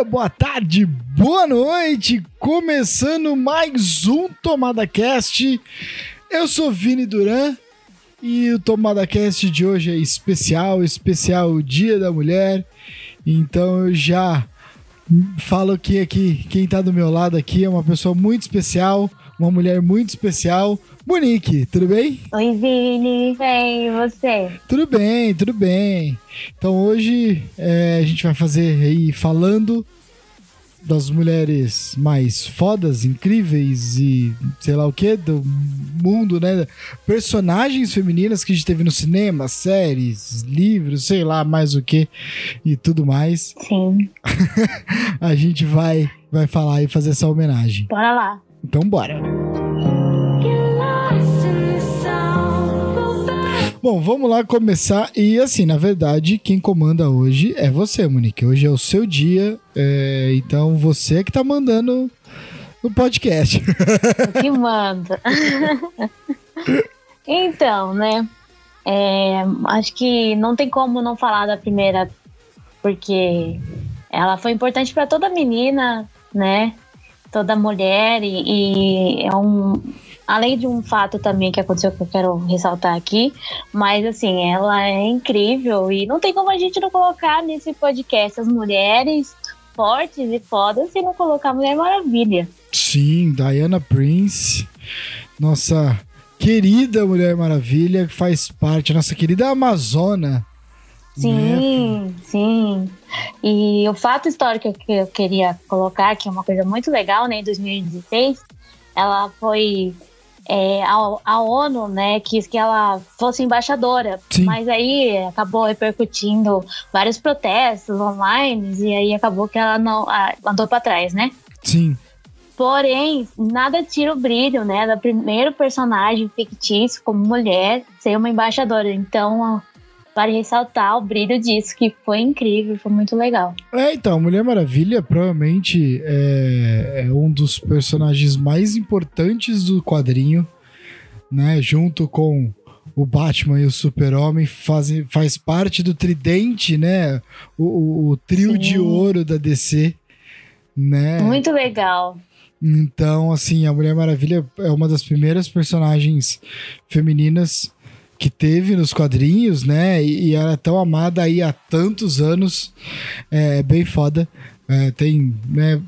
dia, boa tarde, boa noite. Começando mais um Tomada Cast. Eu sou Vini Duran e o Tomada Cast de hoje é especial, especial Dia da Mulher. Então eu já falo que aqui quem tá do meu lado aqui é uma pessoa muito especial, uma mulher muito especial, Monique, tudo bem? Oi, Vini. Bem, e você? Tudo bem, tudo bem. Então hoje é, a gente vai fazer aí falando das mulheres mais fodas, incríveis e sei lá o que do mundo, né? Personagens femininas que a gente teve no cinema, séries, livros, sei lá mais o que e tudo mais. Sim. a gente vai vai falar e fazer essa homenagem. Bora lá. Então bora. Bom, vamos lá começar. E assim, na verdade, quem comanda hoje é você, Monique. Hoje é o seu dia. É... Então você que tá mandando no podcast. que manda. então, né? É, acho que não tem como não falar da primeira, porque ela foi importante para toda menina, né? Toda mulher, e, e é um, além de um fato também que aconteceu que eu quero ressaltar aqui, mas assim, ela é incrível e não tem como a gente não colocar nesse podcast as mulheres fortes e fodas e não colocar a Mulher Maravilha. Sim, Diana Prince, nossa querida Mulher Maravilha, que faz parte, nossa querida Amazona. Sim, né? sim. E o fato histórico que eu queria colocar, que é uma coisa muito legal, né, em 2016, ela foi é, a, a, ONU, né, quis que ela fosse embaixadora, Sim. mas aí acabou repercutindo vários protestos online e aí acabou que ela não a, andou para trás, né? Sim. Porém, nada tira o brilho, né, da primeiro personagem fictício como mulher ser uma embaixadora. Então, para ressaltar o brilho disso, que foi incrível, foi muito legal. É, então, Mulher Maravilha provavelmente é, é um dos personagens mais importantes do quadrinho, né? Junto com o Batman e o Super-Homem faz, faz parte do tridente, né? O, o, o trio Sim. de ouro da DC, né? Muito legal. Então, assim, a Mulher Maravilha é uma das primeiras personagens femininas que teve nos quadrinhos, né? E, e era tão amada aí há tantos anos. É bem foda. É, tem, né?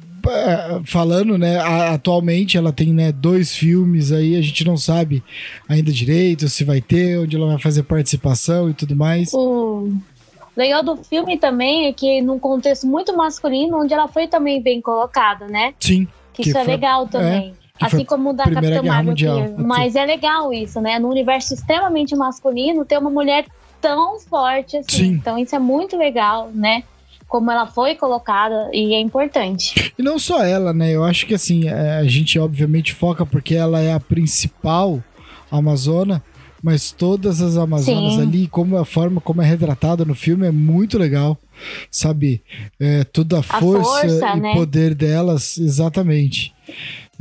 falando, né, atualmente ela tem, né, dois filmes aí, a gente não sabe ainda direito se vai ter, onde ela vai fazer participação e tudo mais. O legal do filme também é que num contexto muito masculino, onde ela foi também bem colocada, né? Sim. Que, que isso é foi, é legal também. É, Assim como o da Capitã Marvel. Que, mas é legal isso, né? No universo extremamente masculino, ter uma mulher tão forte assim. Sim. Então isso é muito legal, né? Como ela foi colocada e é importante. E não só ela, né? Eu acho que assim, é, a gente obviamente foca porque ela é a principal Amazona, mas todas as Amazonas Sim. ali, como a forma como é retratada no filme é muito legal, sabe? É, toda a força, a força e né? poder delas, exatamente.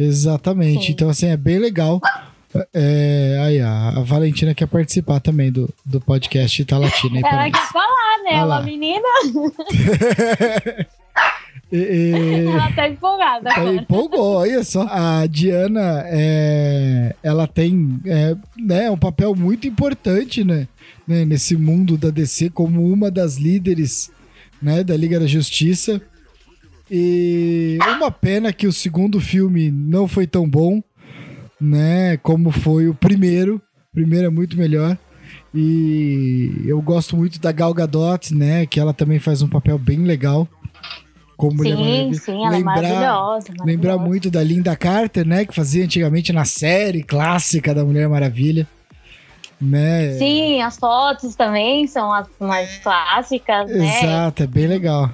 Exatamente. Sim. Então, assim, é bem legal. É, aí, a, a Valentina quer participar também do, do podcast Tá Latina. Ela quer falar, né? Ela, menina. E, e... Ela tá empolgada. Ela empolgou, olha só. A Diana, é, ela tem é, né, um papel muito importante né, né, nesse mundo da DC como uma das líderes né, da Liga da Justiça. E uma pena que o segundo filme não foi tão bom, né? Como foi o primeiro. O primeiro é muito melhor. E eu gosto muito da Gal Gadot, né? Que ela também faz um papel bem legal. Como sim, Mulher sim, ela é lembrar, é maravilhosa, maravilhosa. Lembrar muito da Linda Carter, né? Que fazia antigamente na série clássica da Mulher Maravilha. Né? Sim, as fotos também são as mais clássicas, né? Exato, é bem legal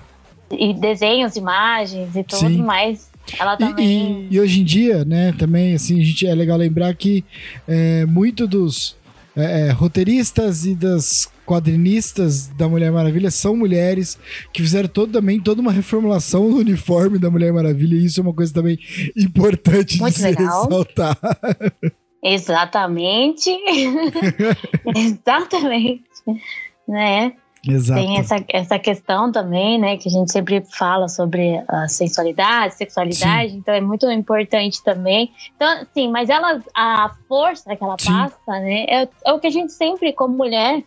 e desenhos, imagens e tudo Sim. mais. Ela também. E, e, e, hoje em dia, né, também, assim, a gente, é legal lembrar que é, muito dos é, é, roteiristas e das quadrinistas da Mulher Maravilha são mulheres que fizeram todo, também toda uma reformulação do uniforme da Mulher Maravilha, e isso é uma coisa também importante Muito de se legal. ressaltar. Exatamente. Exatamente. Né? Exato. Tem essa, essa questão também, né, que a gente sempre fala sobre a sensualidade, sexualidade, Sim. então é muito importante também. Então, sim, mas ela, a força que ela Sim. passa, né, é, é o que a gente sempre, como mulher,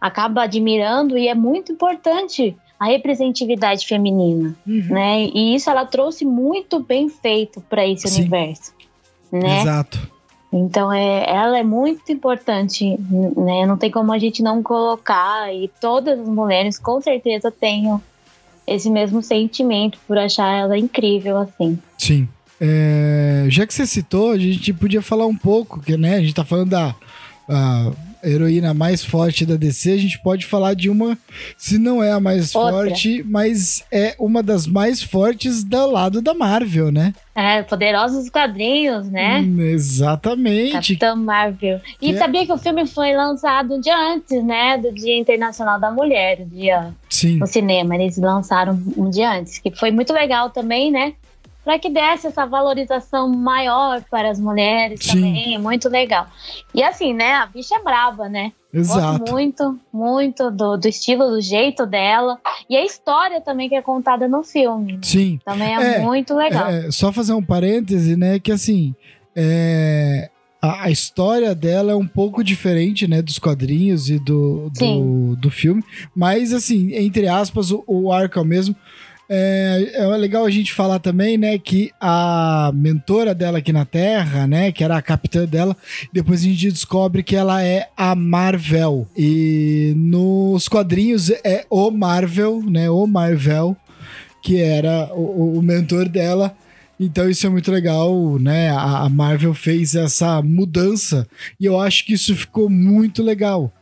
acaba admirando e é muito importante a representatividade feminina, uhum. né? E isso ela trouxe muito bem feito para esse Sim. universo, né? Exato. Então é, ela é muito importante, né? Não tem como a gente não colocar e todas as mulheres com certeza tenham esse mesmo sentimento por achar ela incrível assim. Sim. É, já que você citou, a gente podia falar um pouco, que né, a gente tá falando da heroína mais forte da DC, a gente pode falar de uma, se não é a mais Outra. forte, mas é uma das mais fortes do lado da Marvel, né? É, poderosos quadrinhos, né? Hum, exatamente. Capitão Marvel. E que é- sabia é... que o filme foi lançado um dia antes, né? Do Dia Internacional da Mulher, o dia Sim. no cinema. Eles lançaram um dia antes, que foi muito legal também, né? Para que desse essa valorização maior para as mulheres Sim. também, é muito legal. E assim, né, a bicha é brava, né? Exato. Gosto muito, muito do, do estilo, do jeito dela. E a história também que é contada no filme. Né? Sim. Também é, é muito legal. É, só fazer um parêntese, né, que assim, é, a, a, história dela é um pouco diferente, né, dos quadrinhos e do, do, do filme. Mas, assim, entre aspas, o, o arco é o mesmo. É, é legal a gente falar também, né, que a mentora dela aqui na Terra, né, que era a capitã dela, depois a gente descobre que ela é a Marvel. E nos quadrinhos é o Marvel, né, o Marvel, que era o, o mentor dela. Então isso é muito legal, né? A Marvel fez essa mudança e eu acho que isso ficou muito legal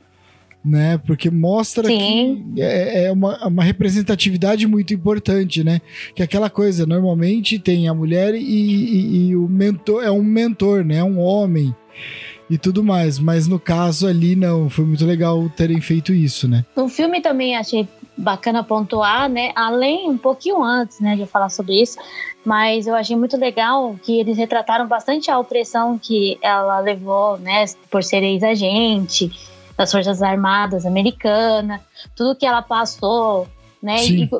né? Porque mostra Sim. que é, é uma, uma, representatividade muito importante, né? Que é aquela coisa, normalmente tem a mulher e, e, e, o mentor é um mentor, né? É um homem e tudo mais. Mas no caso ali, não, foi muito legal terem feito isso, né? No filme também achei bacana pontuar, né? Além, um pouquinho antes, né, de falar sobre isso, mas eu achei muito legal que eles retrataram bastante a opressão que ela levou, né, por ser ex-agente das Forças Armadas americanas, tudo que ela passou, né? E,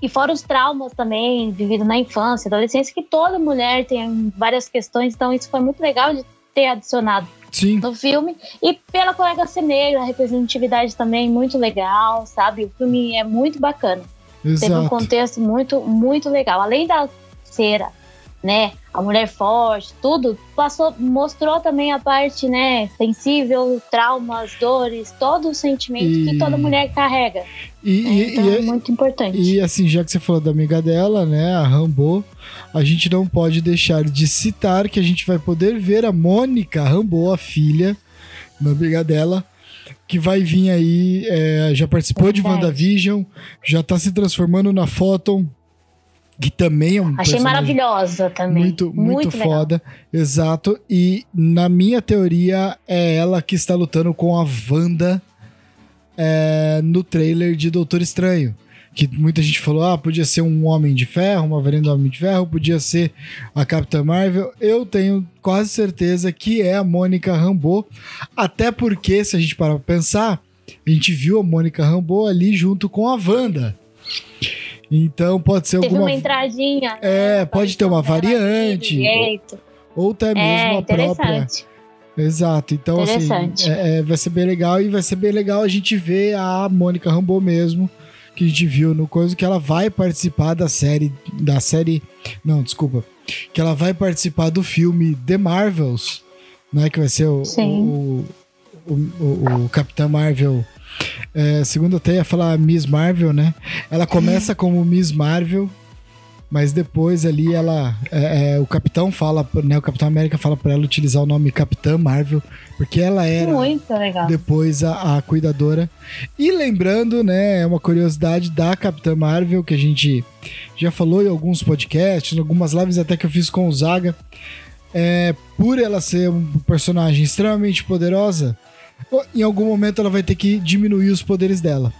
e fora os traumas também vividos na infância, adolescência, que toda mulher tem várias questões, então isso foi muito legal de ter adicionado Sim. no filme. E pela colega ser negra, a representatividade também muito legal, sabe? O filme é muito bacana. Exato. Teve um contexto muito, muito legal. Além da cera né, a mulher forte, tudo, passou, mostrou também a parte, né, sensível, traumas, dores, todo o sentimento e... que toda mulher carrega. E, né? então e, é muito importante. E assim, já que você falou da amiga dela, né, a Rambo, a gente não pode deixar de citar que a gente vai poder ver a Mônica Rambo, a filha, uma amiga dela, que vai vir aí, é, já participou de WandaVision, já tá se transformando na Photon, que também é um Achei maravilhosa também. Muito, muito, muito foda. Legal. Exato. E na minha teoria, é ela que está lutando com a Wanda é, no trailer de Doutor Estranho. Que muita gente falou, ah, podia ser um Homem de Ferro, uma variante do Homem de Ferro, podia ser a Capitã Marvel. Eu tenho quase certeza que é a Mônica Rambeau. Até porque, se a gente parar pra pensar, a gente viu a Mônica Rambeau ali junto com a Wanda. Então pode ser Teve alguma. uma entradinha. Né? É, pode ter uma variante. Ou, até é, mesmo é, a própria. Exato. Então, assim, é, é, vai ser bem legal e vai ser bem legal a gente ver a Mônica Rambeau mesmo, que a gente viu no coisa, que ela vai participar da série. Da série. Não, desculpa. Que ela vai participar do filme The Marvels, né? Que vai ser o, o, o, o, o Capitão Marvel é, segundo até ia falar Miss Marvel, né? Ela começa como Miss Marvel, mas depois ali ela. É, é, o Capitão fala, né? O Capitão América fala para ela utilizar o nome Capitã Marvel, porque ela era depois a, a, cuidadora. E lembrando, né? É uma curiosidade da Capitã Marvel que a gente já falou em alguns podcasts, em algumas lives até que eu fiz com o Zaga. É, por ela ser um personagem extremamente poderosa, em algum momento ela vai ter que diminuir os poderes dela.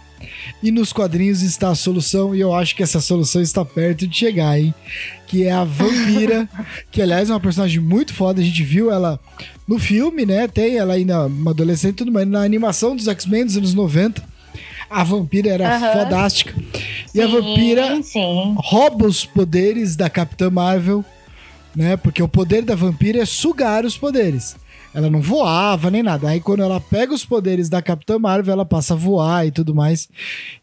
E nos quadrinhos está a solução, e eu acho que essa solução está perto de chegar, hein? Que é a Vampira, que aliás é uma personagem muito foda. A gente viu ela no filme, né? Tem ela ainda uma adolescente e tudo mais. Na animação dos X-Men dos anos 90, A vampira era Aham. fodástica. E a Sim, vampira Sim. rouba os poderes da Capitã Marvel, né? Porque o poder da vampira é sugar os poderes. Ela não voava nem nada. Aí quando ela pega os poderes da Capitã Marvel, ela passa a voar e tudo mais.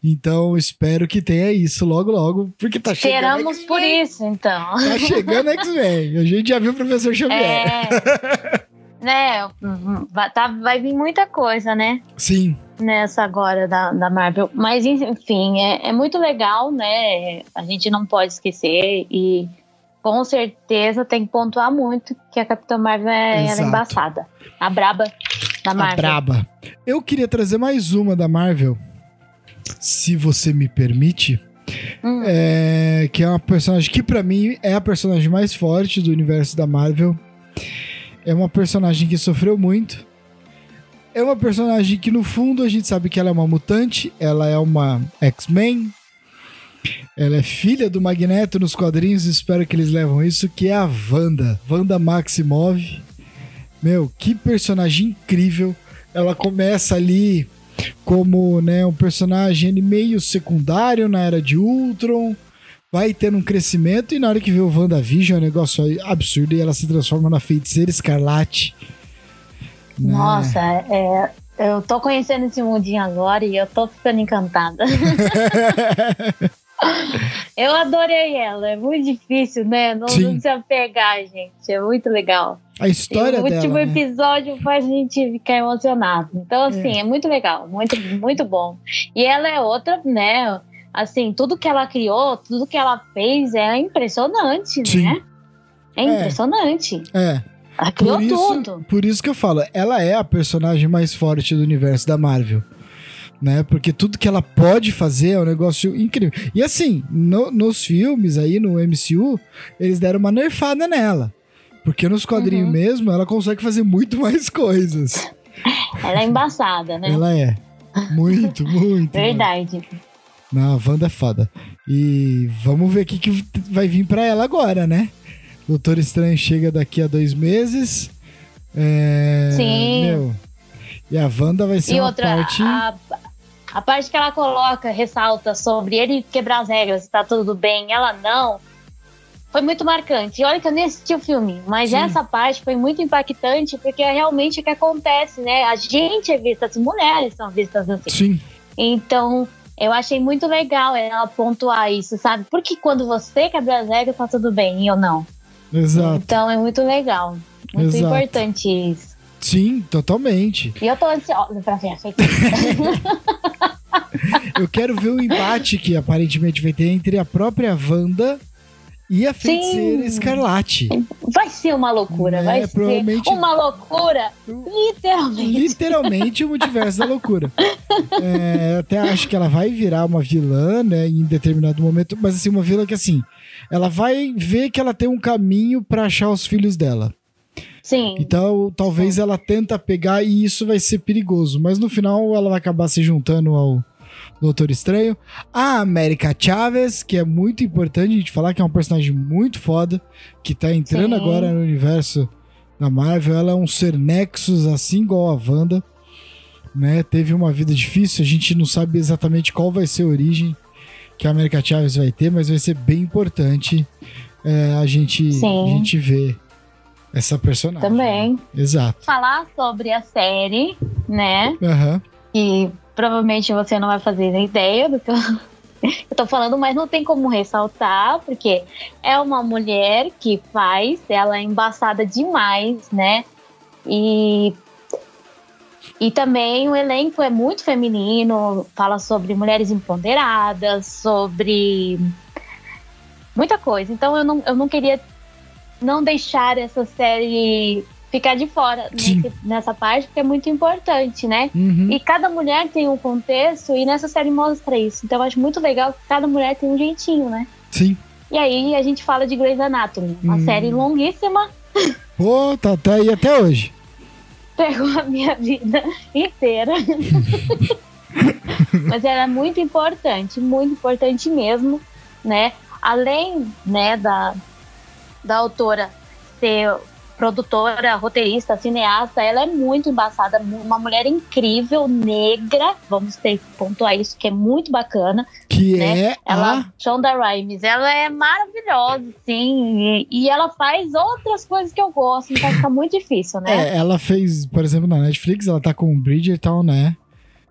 Então espero que tenha isso logo logo, porque tá chegando. Esperamos por isso, então. Tá chegando X-Men. A gente já viu o professor Xavier. É. né? Vai, tá, vai vir muita coisa, né? Sim, Nessa agora da, da Marvel. Mas, enfim, é, é muito legal, né? A gente não pode esquecer e. Com certeza tem que pontuar muito que a Capitã Marvel é, ela é embaçada. A braba da a Marvel. braba. Eu queria trazer mais uma da Marvel, se você me permite. Hum, É, que é uma personagem que pra mim é a personagem mais forte do universo da Marvel. É uma personagem que sofreu muito. É uma personagem que no fundo a gente sabe que ela é uma mutante, ela é uma X-Men. Ela é filha do Magneto nos quadrinhos, espero que eles levam isso, que é a Wanda, Wanda Maximov. Meu, que personagem incrível. Ela começa ali como né, um personagem meio secundário na era de Ultron, vai tendo um crescimento e na hora que vê o WandaVision é um negócio absurdo e ela se transforma na feiticeira escarlate. né? Nossa, é, eu tô conhecendo esse mundinho agora e eu tô ficando encantada. eu adorei ela, é muito difícil, né? Não, Sim. não se apegar, gente. É muito legal. A história e o último dela, né? episódio faz a gente ficar emocionado. Então, assim, é. muito legal, muito, muito bom. E ela é outra, né? Assim, tudo que ela criou, tudo que ela fez é impressionante, Sim. né? É É. impressionante. É, Ela criou por isso, tudo. por isso que eu falo, ela é a personagem mais forte do universo da Marvel. Né? Porque tudo que ela pode fazer é um negócio incrível. E assim, no- nos filmes aí, no MCU, eles deram uma nerfada nela. Porque nos quadrinhos Uhum. mesmo, ela consegue fazer muito mais coisas. Ela é embaçada, né? Ela é. Muito, muito. Verdade. Não, a Wanda é foda. E vamos ver o que, que vai vir pra ela agora, né? Doutor Estranho chega daqui a dois meses. É, Sim. Meu, e a Wanda vai ser E uma outra, parte. a, a parte que ela coloca, ressalta sobre ele quebrar as regras, tá tudo bem, ela não, foi muito marcante. E olha que eu nem assisti o filme, mas Sim. essa parte foi muito impactante, porque é realmente o que acontece, né? A gente é vista, as mulheres são vistas assim. Sim, Então, eu achei muito legal ela pontuar isso, sabe? Porque quando você quebra as regras, tá tudo bem, e eu não. exato. Então, é muito legal. Muito Exato. importante isso. Sim, totalmente. E eu tô ansiosa pra ver essa Eu quero ver o embate que aparentemente vai ter entre a própria Wanda e a feiticeira Sim. Escarlate. Vai ser uma loucura, É, vai provavelmente- ser uma loucura, literalmente. Literalmente o multiverso da loucura. É, até acho que ela vai virar uma vilã, né, em determinado momento, mas assim, uma vilã que assim, ela vai ver que ela tem um caminho pra achar os filhos dela. Sim, Então, talvez ela tenta pegar e isso vai ser perigoso, mas no final ela vai acabar se juntando ao Doutor Estranho. A América Chaves, que é muito importante a gente falar que é um personagem muito foda, que tá entrando Sim. agora no universo da Marvel. Ela é um ser Nexus, assim igual a Wanda. Né? Teve uma vida difícil, a gente não sabe exatamente qual vai ser a origem que a América Chaves vai ter, mas vai ser bem importante é, a, gente, Sim. a gente ver essa personagem. também. Exato. Falar sobre a série, né? Aham. Que provavelmente você não vai fazer ideia do que eu, eu tô falando, mas não tem como ressaltar, porque é uma mulher que faz, ela é embaçada demais, né? E e também o elenco é muito feminino, fala sobre mulheres empoderadas, sobre muita coisa. Então eu não, eu não queria não deixar essa série ficar de fora nesse- nessa parte, porque é muito importante, né? Uhum. E cada mulher tem um contexto e nessa série mostra isso. Então eu acho muito legal que cada mulher tem um jeitinho, né? Sim. E aí a gente fala de Grey's Anatomy, uma Hum. série longuíssima, Pô, tá, tá aí até hoje. pegou a minha vida inteira. Mas ela é muito importante, muito importante mesmo, né? Além, né, da, da autora ser produtora, roteirista, cineasta, ela é muito embaçada, uma mulher incrível, negra, vamos ter que pontuar isso, que é muito bacana. Que né? é ela, a... Shonda Rhimes, ela é maravilhosa, sim, e, e, ela faz outras coisas que eu gosto, então fica muito difícil, né? É, ela fez, por exemplo, na Netflix, ela tá com o Bridgerton, né?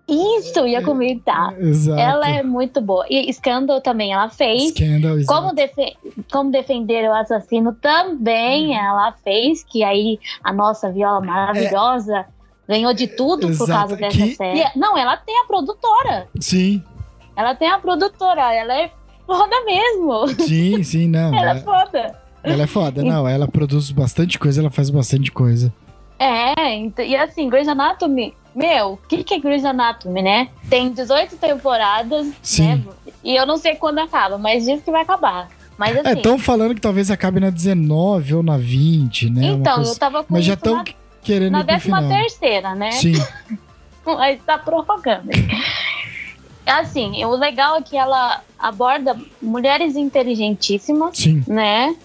Isso, ia comentar. Exato. Ela é muito boa. E Scandal também ela fez. Scandal, exato. Como, defe como defender o assassino também hum. ela fez, que aí a nossa viola maravilhosa é. ganhou de tudo exato. por causa dessa que... série. Não, ela tem a produtora. Sim. Ela tem a produtora, ela é foda mesmo. Sim, sim, não. ela é foda. Ela é foda, não. Ela produz bastante coisa, ela faz bastante coisa. É, e assim, Grey's Anatomy meu, o que, que é Grey's Anatomy, né? Tem 18 temporadas, Sim. né? E eu não sei quando acaba, mas diz que vai acabar. Mas é, assim. estão falando que talvez acabe na 19 ou na 20, né? Então, coisa... eu tava com Mas já estão querendo Na 13 terceira, né? Sim. Mas tá prorrogando. Assim, o legal é que ela aborda mulheres inteligentíssimas, Sim. né?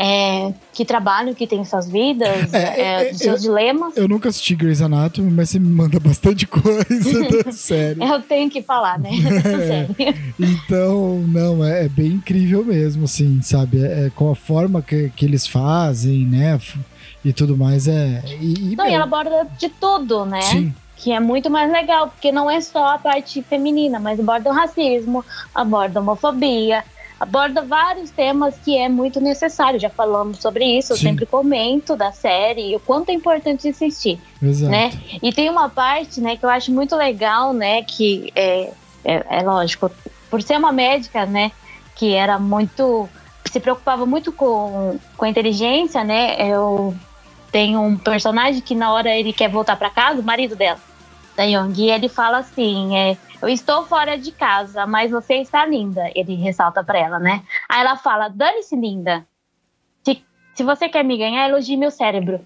É, que trabalham, que têm suas vidas, é, é, é seus eu, dilemas. Eu nunca assisti Grey's Anatomy, mas você me manda bastante coisa da série. eu tenho que falar, né? É. então, não, é, é, bem incrível mesmo, assim, sabe? Com a forma que, que eles fazem, né? E tudo mais, é... E, e, não, e ela aborda de tudo, né? Sim que é muito mais legal, porque não é só a parte feminina, mas aborda o racismo, aborda a homofobia, aborda vários temas que é muito necessário. Já falamos sobre isso, eu sempre comento da série e o quanto é importante assistir. Exato. Né? E tem uma parte né, que eu acho muito legal, né? Que é, é, é lógico, por ser uma médica, né? Que era muito. se preocupava muito com, com a inteligência, né? Eu tenho um personagem que na hora ele quer voltar para casa, o marido dela, da Young, e ele fala assim: é, eu estou fora de casa, mas você está linda. Ele ressalta para ela, né? Aí ela fala: dane-se, linda. Se, se você quer me ganhar, elogie meu cérebro.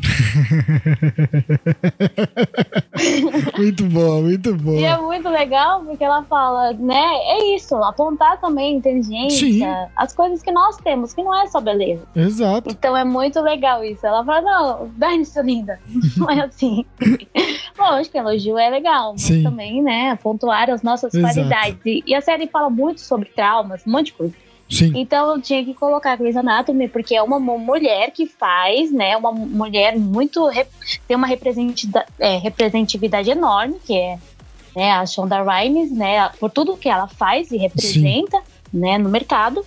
muito bom, muito bom. E é muito legal porque ela fala, né? É isso, apontar também inteligência, Sim. as coisas que nós temos, que não é só beleza. Exato. Então é muito legal isso. Ela fala, não, dane-se, linda. não é assim. Lógico que elogio é legal, mas Sim. também, né? Pontuar as nossas Exato. qualidades. E, e a série fala muito sobre traumas, um monte de coisa. Sim. Então eu tinha que colocar Grey's Anatomy, porque é uma mulher que faz, né? Uma mulher muito. tem uma é, representatividade enorme, que é né, a Shonda Rhimes, né? Por tudo que ela faz e representa, né, no mercado.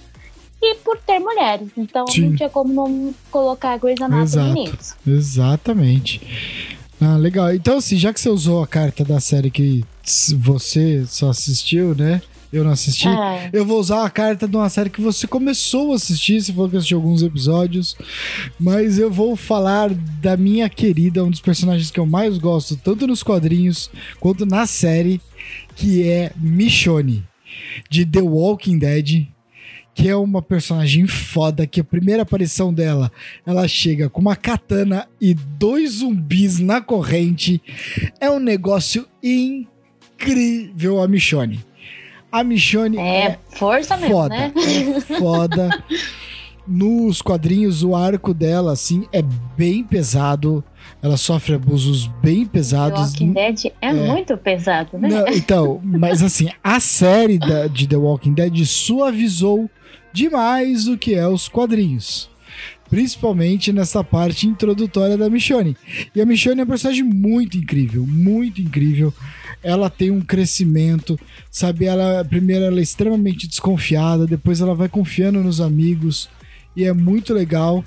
E por ter mulheres. Então Sim. não tinha como não colocar Grey's Anatomy Exato. nisso. Exatamente. Ah, legal. Então, assim, já que você usou a carta da série que você só assistiu, né? Eu não assisti. É. Eu vou usar a carta de uma série que você começou a assistir, se for que assistiu alguns episódios. Mas eu vou falar da minha querida, um dos personagens que eu mais gosto, tanto nos quadrinhos quanto na série, que é Michonne, de The Walking Dead. Que é uma personagem foda, que a primeira aparição dela, ela chega com uma katana e dois zumbis na corrente. É um negócio incrível a Michonne. A Michonne é, é força foda, mesmo, né? É foda. Nos quadrinhos, o arco dela, assim, é bem pesado. Ela sofre abusos bem pesados. The Walking Dead é, é. muito pesado, né? Não, então, mas assim, a série da, de The Walking Dead suavizou demais o que é os quadrinhos. Principalmente nessa parte introdutória da Michonne. E a Michonne é uma personagem muito incrível, muito incrível ela tem um crescimento, sabe? Ela primeiro ela é extremamente desconfiada, depois ela vai confiando nos amigos e é muito legal.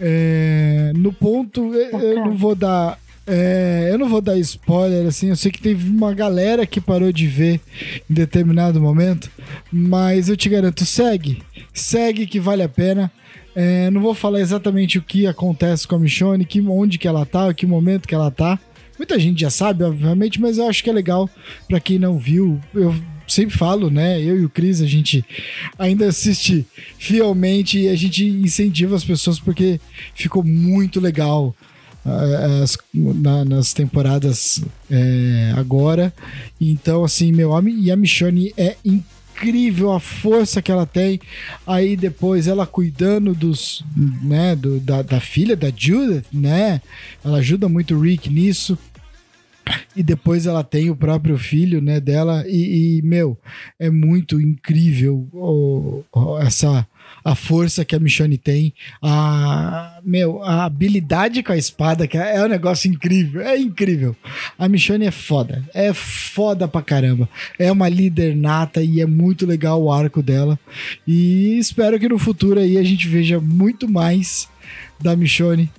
É, no ponto, eu não vou dar é, eu não vou dar spoiler, assim, eu sei que teve uma galera que parou de ver em determinado momento, mas eu te garanto, segue, segue que vale a pena. É, não vou falar exatamente o que acontece com a Michonne, que, onde que ela tá, que momento que ela tá, Muita gente já sabe, obviamente, mas eu acho que é legal para quem não viu. Eu sempre falo, né? Eu e o Cris, a gente ainda assiste fielmente e a gente incentiva as pessoas porque ficou muito legal. Uh, as, na, nas temporadas é, agora. Então, assim, meu homem e a Michonne é incrível incrível a força que ela tem. Aí depois ela cuidando dos, né, do, da, da filha da Judith, né? Ela ajuda muito o Rick nisso. E depois ela tem o próprio filho, né, dela. E, e meu, é muito incrível essa a força que a Michonne tem, a meu, a habilidade com a espada, que é um negócio incrível, é incrível. A Michonne é foda, é foda pra caramba. É uma líder nata e é muito legal o arco dela. E espero que no futuro aí a gente veja muito mais da Michonne.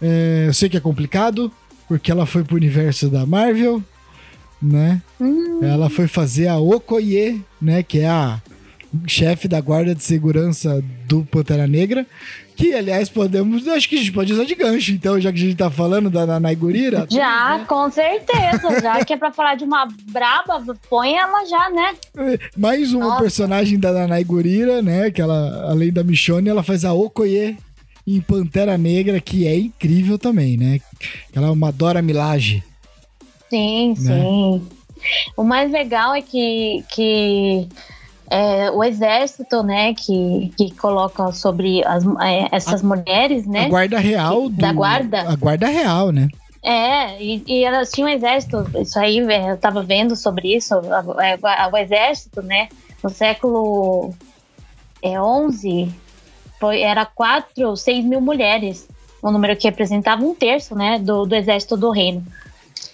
É, eu sei que é complicado, porque ela foi pro universo da Marvel, né? Hum. Ela foi fazer a Okoye, né? Que é a chefe da guarda de segurança do Pantera Negra. Que, aliás, podemos. Acho que a gente pode usar de gancho, então, já que a gente tá falando da Nanai Gurira. Já, né? com certeza. Já que é pra falar de uma braba, põe ela já, né? Mais uma Nossa. personagem da Nanai Gurira, né? Que ela, além da Michonne, ela faz a Okoye em Pantera Negra, que é incrível também, né? Ela é uma Dora Milaje. Sim, né? sim. O mais legal é que, que é, o exército, né, que, que coloca sobre as, é, essas a, mulheres, né? A guarda real. Do, da guarda. A guarda real, né? É, e, e, elas tinham um exército, isso aí é, eu tava vendo sobre isso, o exército, né, no século é, 11, foi, era 4 ou 6 mil mulheres, um número que representava um terço né, do, do exército do reino.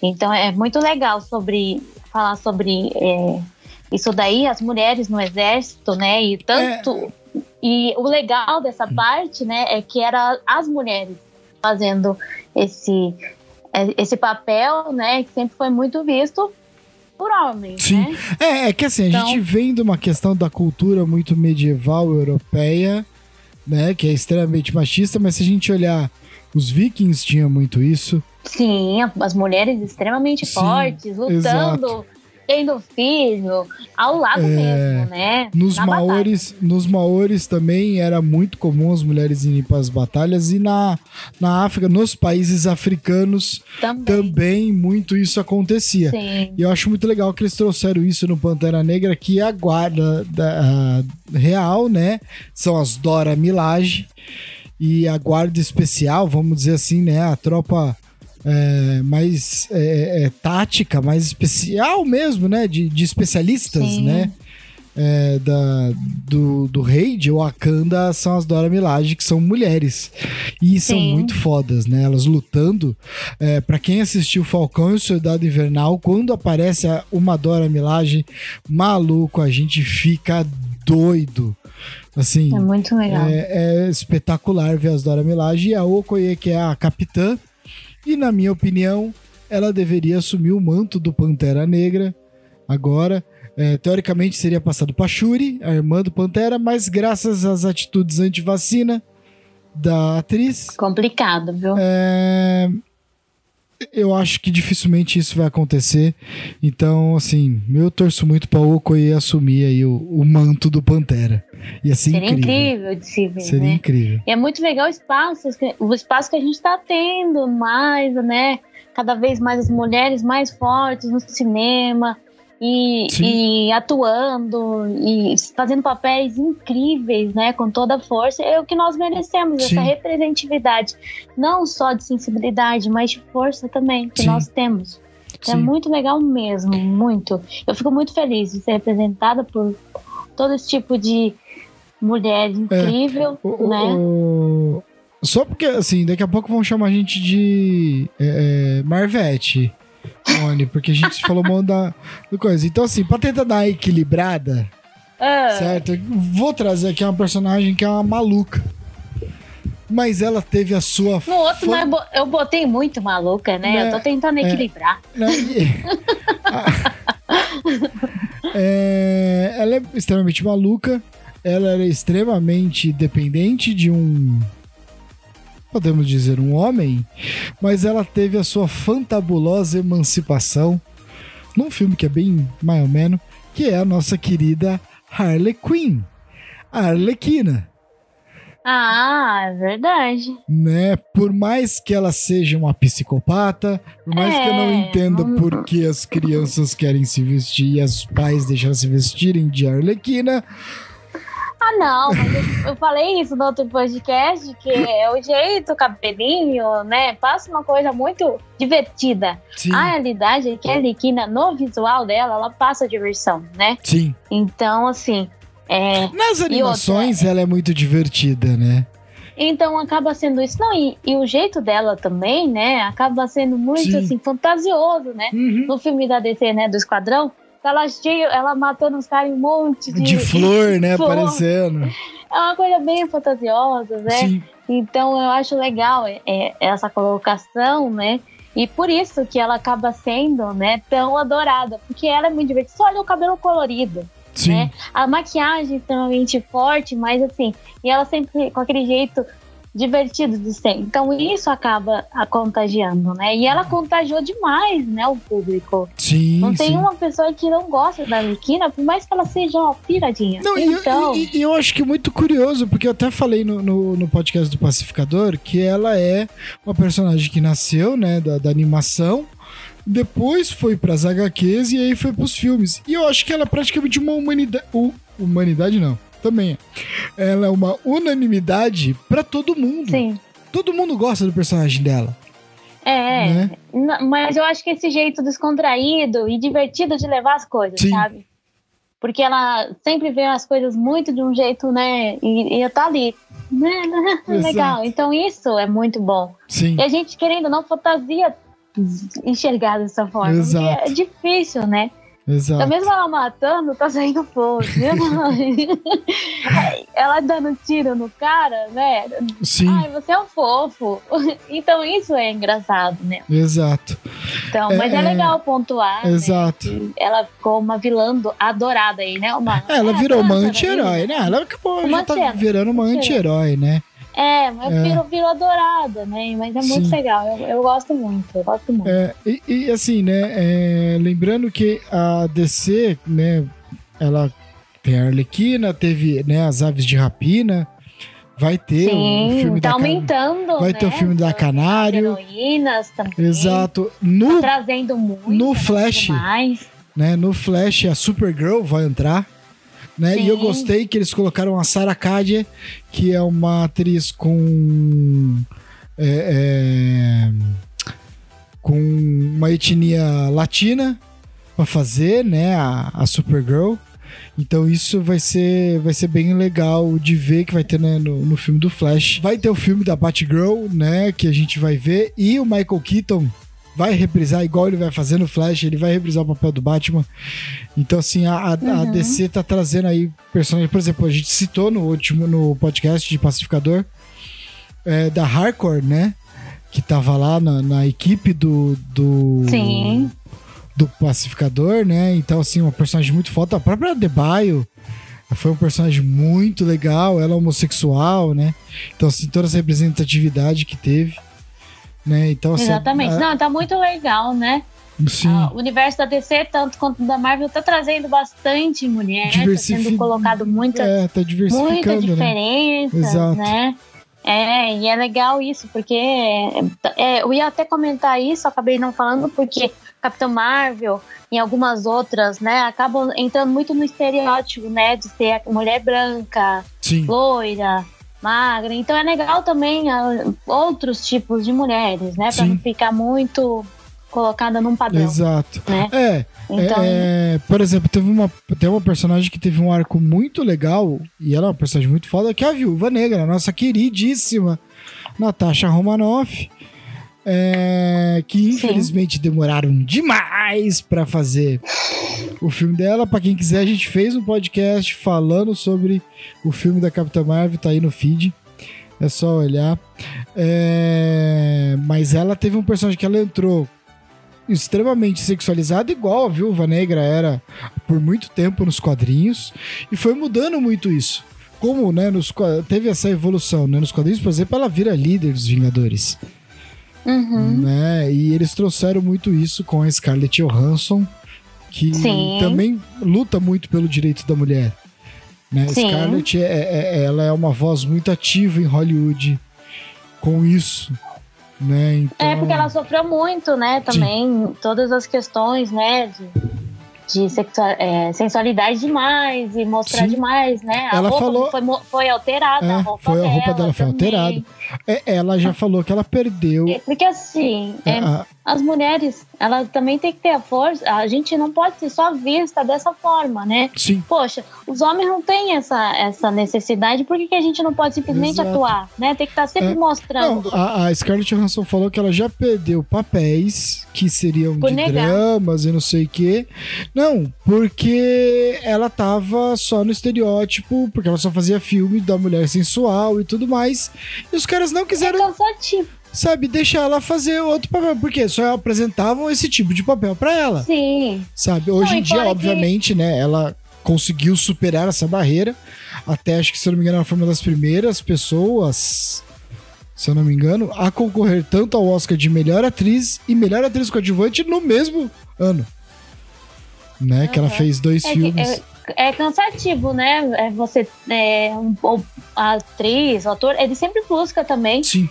Então é muito legal sobre falar sobre é, isso daí, as mulheres no exército, né? E tanto. É. E o legal dessa parte, né, é que era as mulheres fazendo esse, é, esse papel, né, que sempre foi muito visto por homens, Sim. Né? É, é que assim, a então... gente vem de uma questão da cultura muito medieval europeia né? Que é extremamente machista, mas se a gente olhar, os vikings tinham muito isso. Sim, as mulheres extremamente Sim, fortes, lutando. Exato tendo filho, ao lado é, mesmo, né? Nos maores, nos maores também era muito comum as mulheres irem para as batalhas e na, na África, nos países africanos também, também muito isso acontecia. Sim. E eu acho muito legal que eles trouxeram isso no Pantera Negra, que a guarda da, a, real, né? São as Dora Milaje e a guarda especial, vamos dizer assim, né? A tropa é, mais é, é, tática, mais especial mesmo, né? De, de especialistas, Sim. né? É, da, do, do rei de Wakanda são as Dora Milaje, que são mulheres. E Sim. são muito fodas, né? Elas lutando. É, para quem assistiu Falcão e o Soldado Invernal, quando aparece uma Dora Milaje, maluco, a gente fica doido. Assim, é muito legal. É, é espetacular ver as Dora Milaje e a Okoye, que é a capitã e, na minha opinião, ela deveria assumir o manto do Pantera Negra agora. É, teoricamente seria passado para Shuri, a irmã do Pantera, mas graças às atitudes anti-vacina da atriz. Complicado, viu? É, eu acho que dificilmente isso vai acontecer. Então, assim, eu torço muito para o Okoye assumir aí o, o, manto do Pantera. E assim Seria incrível. incrível de se ver, Seria né? incrível. E é muito legal o espaço, o espaço que a gente está tendo mais, né? Cada vez mais as mulheres mais fortes no cinema, e, e, atuando e fazendo papéis incríveis, né, com toda a força, é o que nós merecemos, Sim. essa representatividade, não só de sensibilidade, mas de força também que Sim. nós temos. É muito legal mesmo, muito. Eu fico muito feliz de ser representada por todo esse tipo de mulher incrível, é, o, né? O, só porque, assim, daqui a pouco vão chamar a gente de é, é Marvete. Oni, porque a gente falou mal da, do coisa. Então, assim, pra tentar dar uma equilibrada, é. certo? Vou trazer aqui uma personagem que é uma maluca. Mas ela teve a sua. No outro, fan... eu botei muito maluca, né? né? Eu tô tentando é. equilibrar. Né? é, ela é extremamente maluca. Ela era extremamente dependente de um podemos dizer um homem, mas ela teve a sua fantabulosa emancipação num filme que é bem mais ou menos, que é a nossa querida Harley Quinn, a Arlequina. Ah, é verdade. Né? Por mais que ela seja uma psicopata, por mais é, que eu não entenda vamos... por que as crianças querem se vestir e os pais deixam se vestirem de Arlequina. Ah, não, mas eu, eu, falei isso no outro podcast, que é o jeito, o cabelinho, né? Passa uma coisa muito divertida. Sim. A realidade é que a Arlequina, no visual dela, ela passa diversão, né? Sim. Então, assim, é, Nas animações outra, ela é muito divertida, né? Então acaba sendo isso. Não, e, e, o jeito dela também, né? Acaba sendo muito Sim. assim, fantasioso, né? Uhum. No filme da DC, né? Do Esquadrão. Ela cheio, ela matando os caras em um monte de. De flor, né? Flor. Aparecendo. É uma coisa bem fantasiosa, né? Sim. Então eu acho legal é, é, essa colocação, né? E por isso que ela acaba sendo, né, tão adorada. Porque ela é muito divertida. Só olha o cabelo colorido. Sim. Né? A maquiagem extremamente forte, mas assim, e ela sempre com aquele jeito divertido de ser. Então isso acaba a contagiando, né? E ela contagiou demais, né, o público. Sim. Não tem sim. uma pessoa que não gosta da Arlequina, por mais que ela seja uma piradinha. Não, então... e, e, eu acho que é muito curioso, porque eu até falei no, no, no, podcast do Pacificador que ela é uma personagem que nasceu, né, da, da animação depois foi pras HQs e aí foi pros filmes. E eu acho que ela é praticamente uma humanidade. humanidade não, também é. Ela é uma unanimidade para todo mundo. Sim. Todo mundo gosta do personagem dela. É, né? mas eu acho que esse jeito descontraído e divertido de levar as coisas, Sim. sabe? Porque ela sempre vê as coisas muito de um jeito, né? E, e tá ali. Né? Legal. Então isso é muito bom. Sim. E a gente, querendo não, fantasia enxergar dessa forma. Exato. É difícil, né? Exato. Então, mesmo ela matando, tá saindo fogo. ela dando tiro no cara, né? Sim. Ai, você é um fofo. Então isso é engraçado, né? Exato. Então, mas é, é legal pontuar. Né, Exato. Né? Ela ficou uma vilã adorada aí, né? Uma, ela virou uma anti-herói, né? Ela acabou uma já tá virando uma anti-herói, né? É, mas é. Virou, virou dourada, né? Mas é muito Sim. legal. Eu, eu, gosto muito, eu gosto muito. É, e, e, assim, né? É, lembrando que a DC, né? Ela tem a Arlequina, teve né, as aves de rapina. Vai ter Sim, o filme tá da aumentando. Vai né? ter o filme da Canário. Heroínas também. Exato. No, tá trazendo muito. No Flash. Né, no Flash, a Supergirl vai entrar né? Sim. E eu gostei que eles colocaram a Sarah Kadia, que é uma atriz com. É, é, com uma etnia latina para fazer, né? A, a Supergirl. Então isso vai ser, vai ser bem legal de ver que vai ter né, no, no filme do Flash. Vai ter o filme da Batgirl, né? Que a gente vai ver. E o Michael Keaton vai reprisar, igual ele vai fazer no Flash, ele vai reprisar o papel do Batman. Então, assim, a, a, uhum. a DC tá trazendo aí personagens. Por exemplo, a gente citou no último no podcast de Pacificador é, da Hardcore, né? Que tava lá na, na equipe do. do Sim. Do Pacificador, né? Então, assim, uma personagem muito foda. A própria Debaio foi um personagem muito legal. Ela é homossexual, né? Então, assim, toda essa representatividade que teve. Né? Então, assim, Exatamente. A... Não, tá muito legal, né? Sim. Ah, o universo da DC, tanto quanto da Marvel, tá trazendo bastante mulher, Diversific... tá sendo colocado muita, é, tá muita né? diferença, né? né? É, e é legal isso, porque é, eu ia até comentar isso, acabei não falando, porque Capitão Marvel e algumas outras, né, acabam entrando muito no estereótipo, né, de ser a mulher branca, Sim. loira, magra. Então é legal também uh, outros tipos de mulheres, né? Pra Sim. não ficar muito colocada num padrão. Exato. Né? É, então... É, por exemplo, teve uma, tem uma personagem que teve um arco muito legal, e ela é uma personagem muito foda, que é a Viúva Negra, a nossa queridíssima Natasha Romanoff é, que infelizmente Sim. demoraram demais para fazer o filme dela. Para quem quiser, a gente fez um podcast falando sobre o filme da Capitã Marvel, tá aí no feed. É só olhar. É, mas ela teve um personagem que ela entrou extremamente sexualizada, igual a Viúva Negra era por muito tempo nos quadrinhos, e foi mudando muito isso. Como né, nos, teve essa evolução né, nos quadrinhos, por exemplo, ela vira líder dos Vingadores. Uhum. Né? E eles trouxeram muito isso com a Scarlett Johansson, que Sim. também luta muito pelo direito da mulher. Né? Sim. Scarlett, é, é- ela é uma voz muito ativa em Hollywood com isso. Né? Então, É, porque ela sofreu muito, né, também, todas as questões, né, de, de sexua- é, sensualidade demais e mostrar Sim. demais, né, a Ela roupa falou- foi, foi alterada, É, a roupa foi- a dela roupa dela foi também. alterada. É, ela já falou que ela perdeu. É, Porque assim, é, a- as mulheres, elas também têm que ter a força, a gente não pode ser só vista dessa forma, né? sim, Poxa, os homens não têm essa, essa necessidade, por que, que a gente não pode simplesmente Exato. atuar, né? Tem que estar sempre É. Não, mostrando. a, a Scarlett Johansson falou que ela já perdeu papéis que seriam Por de negar. dramas e não sei o quê. Não, porque ela tava só no estereótipo, porque ela só fazia filme da mulher sensual e tudo mais. E os caras não É quiseram, cansativo. sabe, deixar ela fazer outro papel, porque só apresentavam esse tipo de papel pra ela, Sim. sabe? Hoje Não, em dia, fora que- obviamente, né, ela conseguiu superar essa barreira. Até acho que, se eu não me engano, ela foi uma das primeiras pessoas, se eu não me engano, a concorrer tanto ao Oscar de melhor atriz e melhor atriz coadjuvante no mesmo ano. Né? Que ela fez dois É, que- filmes. é, é cansativo, né? É você, é, um, a atriz, o ator, ele sempre busca também Sim,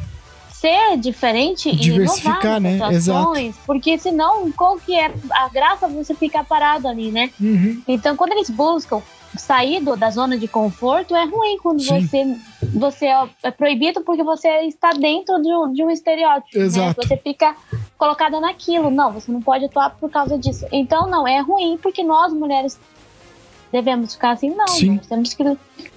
ser diferente Diversificar, e inovar né? nas atuações, porque senão qual que é a graça você ficar parado ali, né? Uhum. Então quando eles buscam sair do- da zona de conforto é ruim quando Sim. você você é, é proibido porque você está dentro de um, de um estereótipo, Exato. né? Você fica colocada naquilo, não, você não pode atuar por causa disso. Então não é ruim porque nós mulheres devemos ficar assim, não, Sim. nós temos que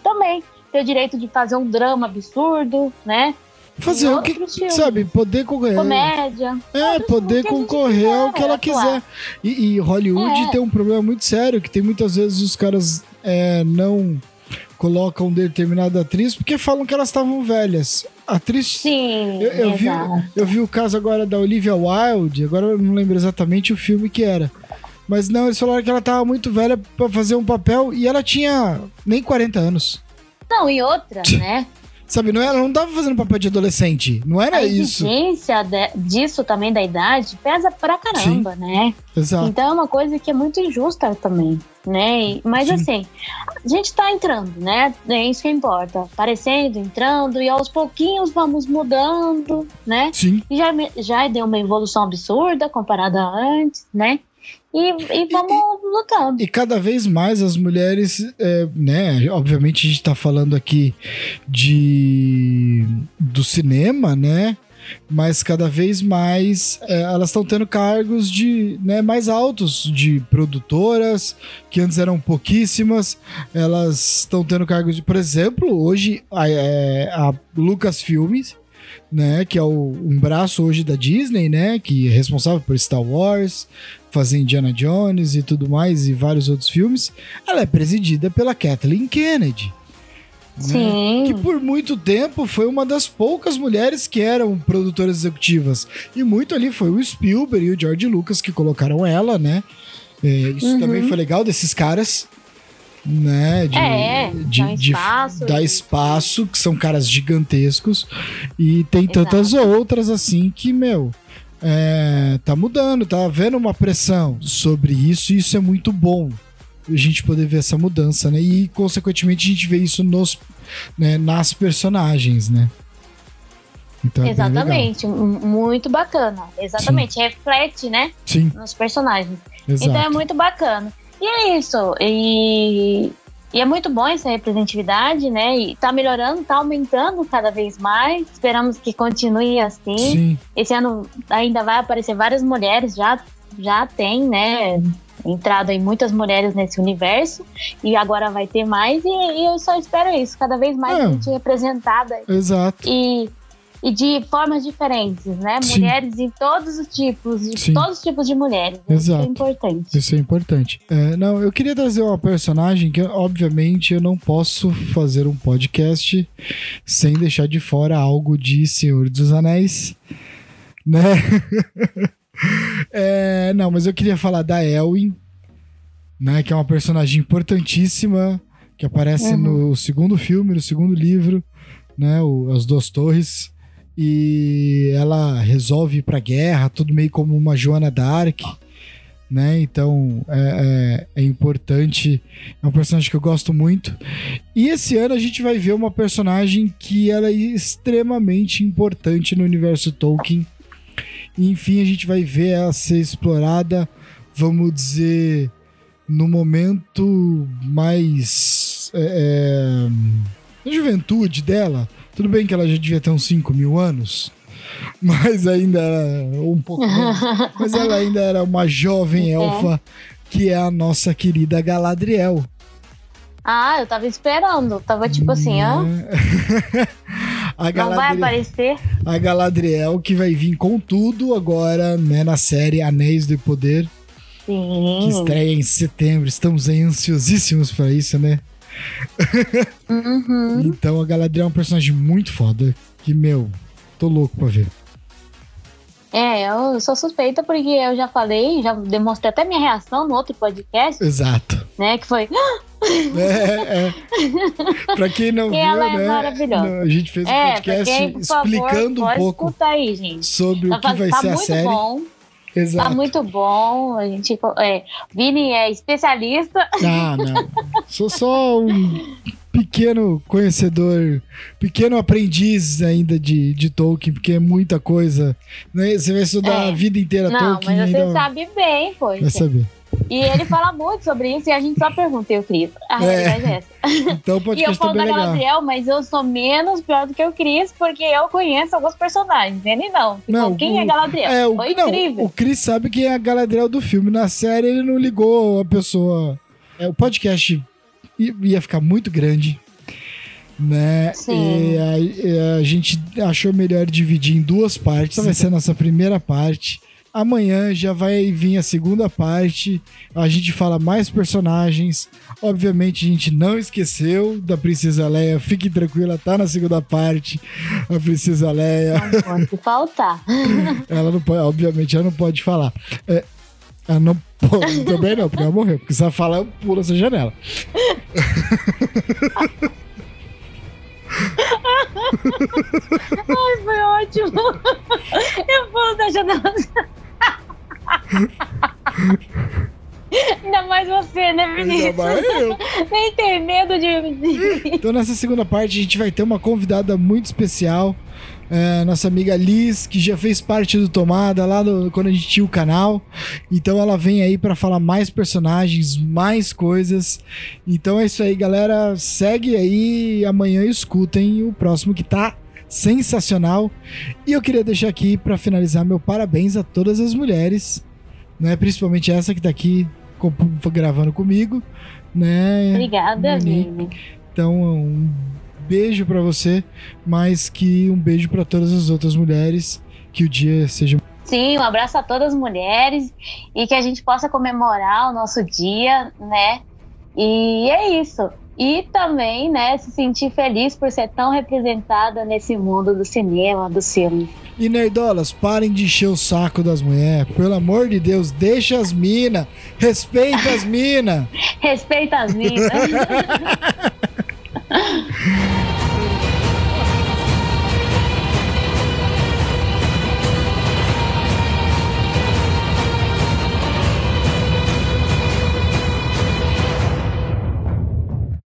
também ter o direito de fazer um drama absurdo, né? Fazer o que, filmes. sabe, poder concorrer. Comédia. É, poder concorrer ao que ela quiser. E, e Hollywood É. tem um problema muito sério, que tem muitas vezes os caras é, não colocam determinada atriz porque falam que elas estavam velhas. Atriz. Sim, Eu, eu vi, eu vi o caso agora da Olivia Wilde, agora eu não lembro exatamente o filme que era. Mas não, eles falaram que ela tava muito velha pra fazer um papel e ela tinha nem 40 anos. Não, e outra, né? Sabe, não, ela não tava fazendo papel de adolescente. Não era a isso. exigência de- disso também da idade pesa pra caramba, né? Exato. Então é uma coisa que é muito injusta também, né? Mas Sim. assim, a gente tá entrando, né? É isso que importa. Aparecendo, entrando, e aos pouquinhos vamos mudando, né? Sim. E já, já deu uma evolução absurda comparada a antes, né? E, e vamos lutando. E cada vez mais as mulheres, é, né? Obviamente a gente tá falando aqui de do cinema, né? Mas cada vez mais é, elas estão tendo cargos de né, mais altos de produtoras, que antes eram pouquíssimas. Elas estão tendo cargos de, por exemplo, hoje a, é, a Lucasfilmes, né, que é o, um braço hoje da Disney, né, que é responsável por Star Wars, fazer Indiana Jones e tudo mais e vários outros filmes. Ela é presidida pela Kathleen Kennedy. né, Sim. que por muito tempo foi uma das poucas mulheres que eram produtoras executivas. E muito ali foi o Spielberg e o George Lucas que colocaram ela, né? É, isso Uhum. também foi legal desses caras, né? De, É, de, dá de espaço dar e- espaço, que são caras gigantescos. E tem tantas outras assim que, meu. É, tá mudando, tá havendo uma pressão sobre isso e isso é muito bom a gente poder ver essa mudança, né? E consequentemente a gente vê isso nos, né, nas personagens, né? Então é. Exatamente, muito bacana. Exatamente, reflete, né, Sim, nos personagens. exato. Então é muito bacana. E é isso. E, e é muito bom essa representatividade, né? E tá melhorando, tá aumentando cada vez mais. Esperamos que continue assim. Sim, Esse ano ainda vai aparecer várias mulheres, já, já tem, né? Entrado aí muitas mulheres nesse universo. E agora vai ter mais. E, e eu só espero isso, cada vez mais É. gente representada exato. e, e de formas diferentes, né? Sim. Mulheres em todos os tipos, de Sim. todos os tipos de mulheres. né? Isso Exato. é importante. Isso é importante. É, não, eu queria trazer uma personagem que, obviamente, eu não posso fazer um podcast sem deixar de fora algo de Senhor dos Anéis, né? É, não, mas eu queria falar da Elwin, né? Que é uma personagem importantíssima que aparece Uhum. no segundo filme, no segundo livro, né? O, As Duas Torres. E ela resolve ir pra guerra, tudo meio como uma Joana Dark né? Então é, é, é, importante, é um personagem que eu gosto muito. E esse ano a gente vai ver uma personagem que ela é extremamente importante no universo Tolkien. E, enfim, a gente vai ver ela ser explorada, vamos dizer, no momento mais. É, é, juventude dela. Tudo bem que ela já devia ter uns 5 mil anos mas ainda era um pouco menos. mas ela ainda era uma jovem elfa, que é a nossa querida Galadriel. Ah, eu tava esperando. Tava tipo assim, hã? a Galadriel, Não vai aparecer? A Galadriel que vai vir com tudo agora, né, na série Anéis do Poder. Sim. Que estreia em setembro. Estamos aí ansiosíssimos para isso, né? Uhum. então a Galadriel é um personagem muito foda. Que, meu, Tô louco pra ver. É, eu sou suspeita porque eu já falei, já demonstrei até minha reação no outro podcast. Exato. Né, que foi... É, é. Pra quem não e viu, ela é né? Maravilhosa. A gente fez um é, podcast quem, explicando favor, um pouco aí, sobre tá, o que vai tá ser a série. Bom. Exato. Tá muito bom. A gente, é, Vini é especialista. Ah, não. Sou só um pequeno conhecedor, pequeno aprendiz ainda de, de Tolkien, porque é muita coisa. Né? Você vai estudar é. a vida inteira Não, Tolkien. Mas você ainda... sabe bem, pois. Vai saber. E ele fala muito sobre isso e a gente só pergunta, eu Cris. A é. realidade é essa. Então o podcast E eu falo da Galadriel, mas eu sou menos pior do que o Cris, porque eu conheço alguns personagens. Ele não. Tipo, não quem é o, é Galadriel? É, o, Foi não, incrível. O Cris sabe quem é a Galadriel do filme. Na série ele não ligou a pessoa. É, o podcast ia ficar muito grande né? Sim. E a, a, gente achou melhor dividir em duas partes. Essa vai ser a nossa primeira parte. Amanhã já vai vir a segunda parte. A gente fala mais personagens. Obviamente a gente não esqueceu da Princesa Leia. Fique tranquila, tá na segunda parte. A Princesa Leia. Não pode faltar. ela não pode, obviamente, ela não pode falar. É, ela não pode, também não, porque ela morreu. Porque se ela falar, pula essa janela. Ai, foi ótimo. Eu pulo da janela. Ainda mais você, né, Vinícius? Ainda mais eu. Nem tem medo de. Então, nessa segunda parte, a gente vai ter uma convidada muito especial é, nossa amiga Liz, que já fez parte do Tomada lá no, quando a gente tinha o canal. Então ela vem aí para falar mais personagens, mais coisas. Então é isso aí, galera. Segue aí e amanhã escutem o próximo que tá sensacional. E eu queria deixar aqui para finalizar meu parabéns a todas as mulheres, né? Principalmente essa que tá aqui gravando comigo, né? Obrigada, Vini. Então, um beijo para você, mais que um beijo para todas as outras mulheres. Que o dia seja. Sim, um abraço a todas as mulheres e que a gente possa comemorar o nosso dia, né? E é isso. E também, né, se sentir feliz por ser tão representada nesse mundo do cinema, do filme. E nerdolas, parem de encher o saco das mulheres. Pelo amor de Deus, deixa as minas. Respeita as minas. Respeita as minas.